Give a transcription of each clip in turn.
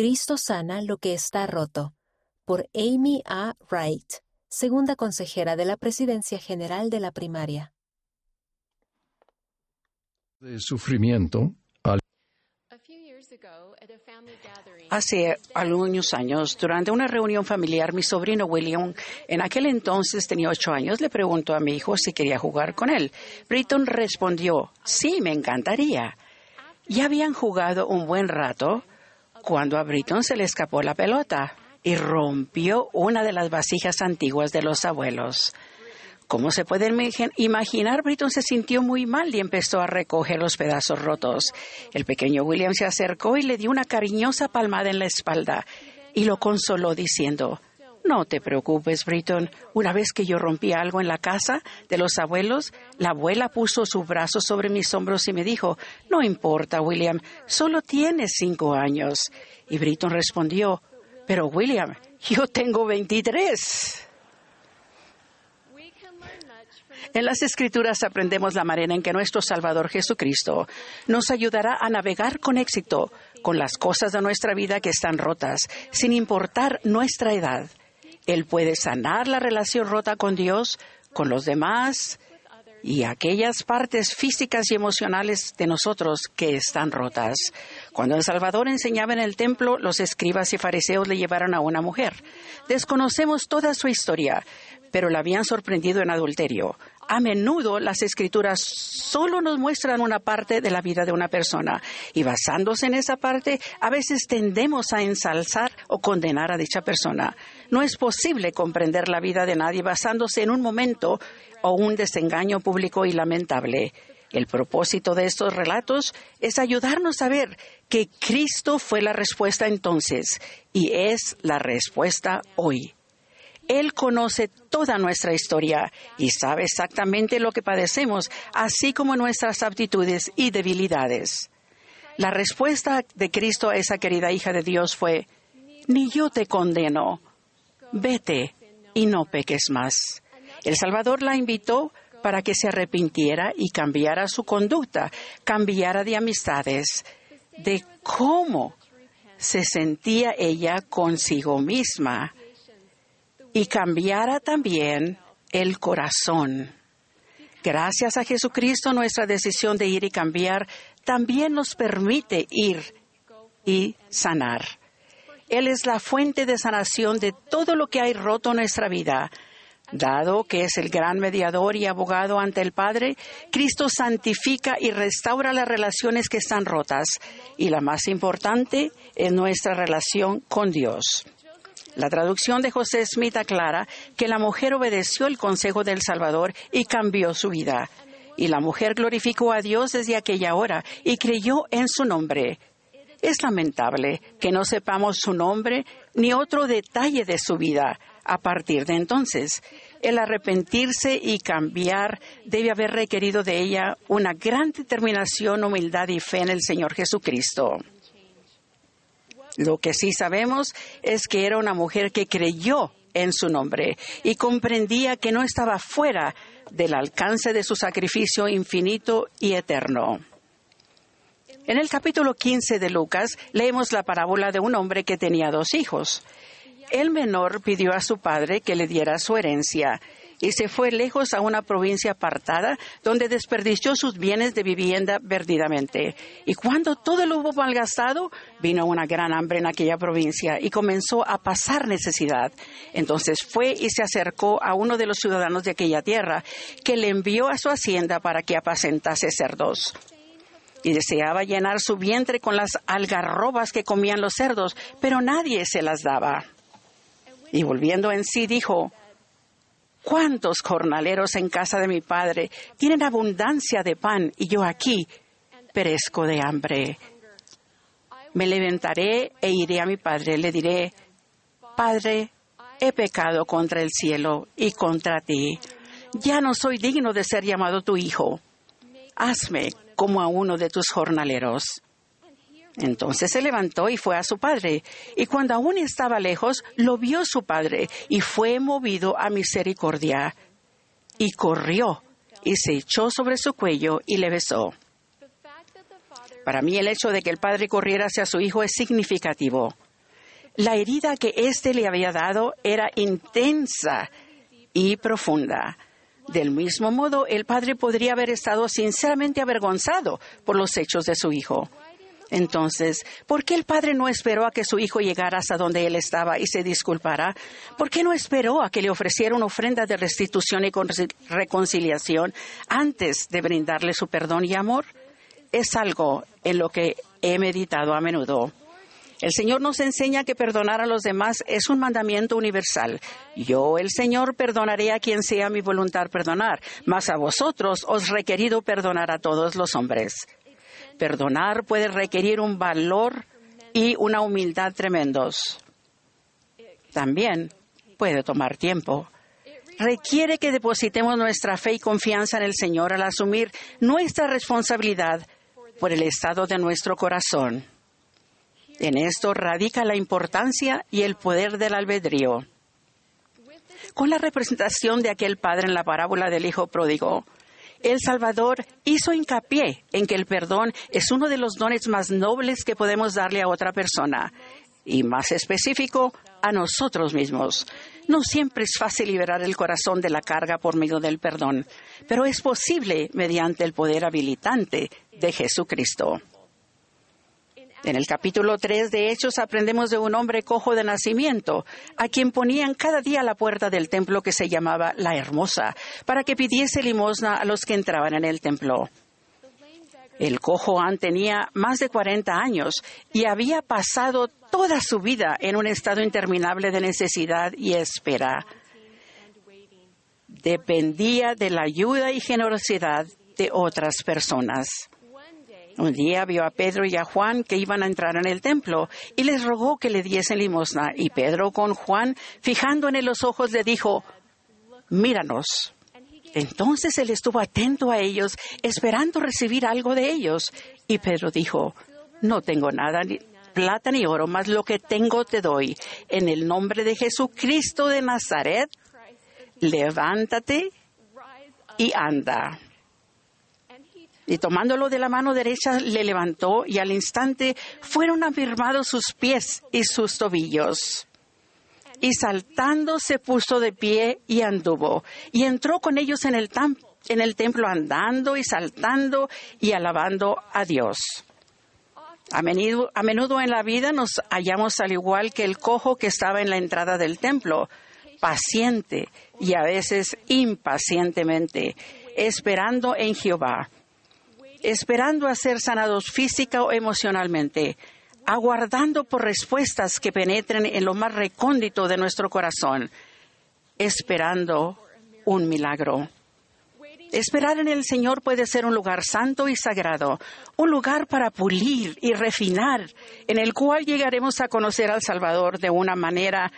Cristo sana lo que está roto, por Amy A. Wright, segunda consejera de la Presidencia General de la Primaria. De sufrimiento Hace algunos años, durante una reunión familiar, mi sobrino William, en aquel entonces tenía ocho años, le preguntó a mi hijo si quería jugar con él. Britton respondió, sí, me encantaría. Ya habían jugado un buen rato cuando a Britton se le escapó la pelota y rompió una de las vasijas antiguas de los abuelos. Como se pueden imaginar, Britton se sintió muy mal y empezó a recoger los pedazos rotos. El pequeño William se acercó y le dio una cariñosa palmada en la espalda y lo consoló diciendo, no te preocupes, Britton. Una vez que yo rompí algo en la casa de los abuelos, la abuela puso su brazo sobre mis hombros y me dijo, no importa, William, solo tienes cinco años. Y Britton respondió, pero William, yo tengo veintitrés. En las Escrituras aprendemos la manera en que nuestro Salvador Jesucristo nos ayudará a navegar con éxito con las cosas de nuestra vida que están rotas, sin importar nuestra edad. Él puede sanar la relación rota con Dios, con los demás y aquellas partes físicas y emocionales de nosotros que están rotas. Cuando el Salvador enseñaba en el templo, los escribas y fariseos le llevaron a una mujer. Desconocemos toda su historia, pero la habían sorprendido en adulterio. A menudo las escrituras solo nos muestran una parte de la vida de una persona y basándose en esa parte a veces tendemos a ensalzar o condenar a dicha persona. No es posible comprender la vida de nadie basándose en un momento o un desengaño público y lamentable. El propósito de estos relatos es ayudarnos a ver que Cristo fue la respuesta entonces y es la respuesta hoy. Él conoce toda nuestra historia y sabe exactamente lo que padecemos, así como nuestras aptitudes y debilidades. La respuesta de Cristo a esa querida hija de Dios fue, ni yo te condeno, vete y no peques más. El Salvador la invitó para que se arrepintiera y cambiara su conducta, cambiara de amistades, de cómo se sentía ella consigo misma y cambiara también el corazón. Gracias a Jesucristo, nuestra decisión de ir y cambiar también nos permite ir y sanar. Él es la fuente de sanación de todo lo que hay roto en nuestra vida. Dado que es el gran mediador y abogado ante el Padre, Cristo santifica y restaura las relaciones que están rotas. Y la más importante es nuestra relación con Dios. La traducción de José Smith aclara que la mujer obedeció el consejo del Salvador y cambió su vida. Y la mujer glorificó a Dios desde aquella hora y creyó en su nombre. Es lamentable que no sepamos su nombre ni otro detalle de su vida a partir de entonces. El arrepentirse y cambiar debe haber requerido de ella una gran determinación, humildad y fe en el Señor Jesucristo. Lo que sí sabemos es que era una mujer que creyó en su nombre y comprendía que no estaba fuera del alcance de su sacrificio infinito y eterno. En el capítulo 15 de Lucas leemos la parábola de un hombre que tenía dos hijos. El menor pidió a su padre que le diera su herencia y se fue lejos a una provincia apartada donde desperdició sus bienes de vivienda perdidamente. Y cuando todo lo hubo malgastado, vino una gran hambre en aquella provincia y comenzó a pasar necesidad. Entonces fue y se acercó a uno de los ciudadanos de aquella tierra, que le envió a su hacienda para que apacentase cerdos y deseaba llenar su vientre con las algarrobas que comían los cerdos, pero nadie se las daba. Y volviendo en sí dijo, ¿Cuántos jornaleros en casa de mi padre tienen abundancia de pan y yo aquí perezco de hambre? Me levantaré e iré a mi padre. Le diré, Padre, he pecado contra el cielo y contra ti. Ya no soy digno de ser llamado tu hijo. Hazme como a uno de tus jornaleros. Entonces se levantó y fue a su padre. Y cuando aún estaba lejos, lo vio su padre y fue movido a misericordia. Y corrió y se echó sobre su cuello y le besó. Para mí el hecho de que el padre corriera hacia su hijo es significativo. La herida que éste le había dado era intensa y profunda. Del mismo modo, el padre podría haber estado sinceramente avergonzado por los hechos de su hijo. Entonces, ¿por qué el padre no esperó a que su hijo llegara hasta donde él estaba y se disculpara? ¿Por qué no esperó a que le ofreciera una ofrenda de restitución y reconciliación antes de brindarle su perdón y amor? Es algo en lo que he meditado a menudo. El Señor nos enseña que perdonar a los demás es un mandamiento universal. Yo, el Señor, perdonaré a quien sea mi voluntad perdonar, mas a vosotros os requerido perdonar a todos los hombres. Perdonar puede requerir un valor y una humildad tremendos. También puede tomar tiempo. Requiere que depositemos nuestra fe y confianza en el Señor al asumir nuestra responsabilidad por el estado de nuestro corazón. En esto radica la importancia y el poder del albedrío. Con la representación de aquel padre en la parábola del Hijo pródigo, el Salvador hizo hincapié en que el perdón es uno de los dones más nobles que podemos darle a otra persona, y más específico, a nosotros mismos. No siempre es fácil liberar el corazón de la carga por medio del perdón, pero es posible mediante el poder habilitante de Jesucristo. En el capítulo 3 de Hechos aprendemos de un hombre cojo de nacimiento, a quien ponían cada día la puerta del templo que se llamaba La Hermosa, para que pidiese limosna a los que entraban en el templo. El cojo An tenía más de 40 años y había pasado toda su vida en un estado interminable de necesidad y espera. Dependía de la ayuda y generosidad de otras personas. Un día vio a Pedro y a Juan que iban a entrar en el templo y les rogó que le diesen limosna. Y Pedro con Juan, fijando en los ojos, le dijo, míranos. Entonces él estuvo atento a ellos, esperando recibir algo de ellos. Y Pedro dijo, no tengo nada, ni plata ni oro, mas lo que tengo te doy. En el nombre de Jesucristo de Nazaret, levántate y anda y tomándolo de la mano derecha le levantó y al instante fueron afirmados sus pies y sus tobillos. Y saltando se puso de pie y anduvo y entró con ellos en el, templo andando y saltando y alabando a Dios. A menudo en la vida nos hallamos al igual que el cojo que estaba en la entrada del templo, paciente y a veces impacientemente, esperando en Jehová esperando a ser sanados física o emocionalmente, aguardando por respuestas que penetren en lo más recóndito de nuestro corazón, esperando un milagro. Esperar en el Señor puede ser un lugar santo y sagrado, un lugar para pulir y refinar, en el cual llegaremos a conocer al Salvador de una manera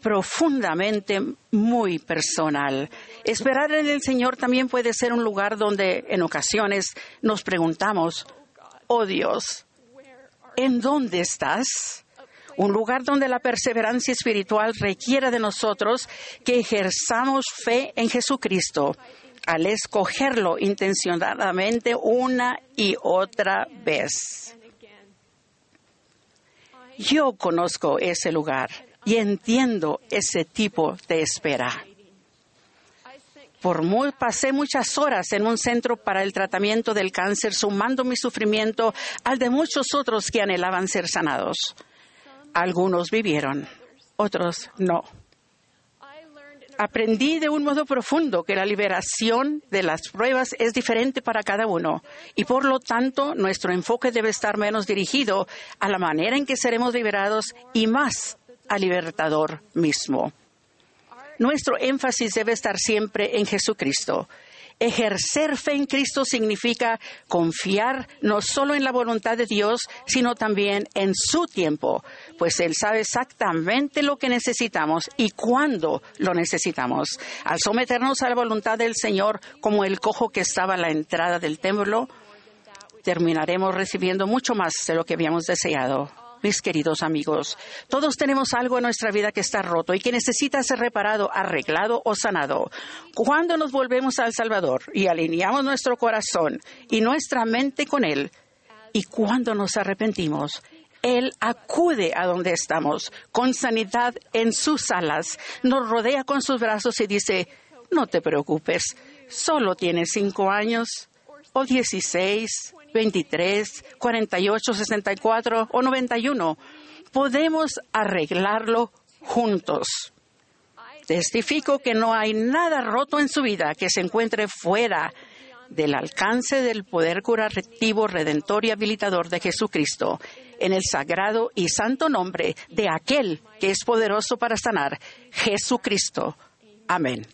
profundamente muy personal. Esperar en el Señor también puede ser un lugar donde en ocasiones nos preguntamos, oh Dios, ¿en dónde estás? Un lugar donde la perseverancia espiritual requiere de nosotros que ejerzamos fe en Jesucristo al escogerlo intencionadamente una y otra vez. Yo conozco ese lugar y entiendo ese tipo de espera. Por pasé muchas horas en un centro para el tratamiento del cáncer, sumando mi sufrimiento al de muchos otros que anhelaban ser sanados. Algunos vivieron, otros no. Aprendí de un modo profundo que la liberación de las pruebas es diferente para cada uno y por lo tanto nuestro enfoque debe estar menos dirigido a la manera en que seremos liberados y más al libertador mismo. Nuestro énfasis debe estar siempre en Jesucristo. Ejercer fe en Cristo significa confiar no solo en la voluntad de Dios, sino también en su tiempo, pues Él sabe exactamente lo que necesitamos y cuándo lo necesitamos. Al someternos a la voluntad del Señor, como el cojo que estaba a la entrada del templo, terminaremos recibiendo mucho más de lo que habíamos deseado mis queridos amigos. Todos tenemos algo en nuestra vida que está roto y que necesita ser reparado, arreglado o sanado. Cuando nos volvemos al Salvador y alineamos nuestro corazón y nuestra mente con Él, y cuando nos arrepentimos, Él acude a donde estamos con sanidad en sus alas, nos rodea con sus brazos y dice, no te preocupes, solo tienes cinco años o dieciséis, veintitrés, cuarenta y ocho, sesenta y cuatro o noventa y uno. Podemos arreglarlo juntos. Testifico que no hay nada roto en su vida que se encuentre fuera del alcance del poder curativo, redentor y habilitador de Jesucristo, en el sagrado y santo nombre de aquel que es poderoso para sanar, Jesucristo. Amén.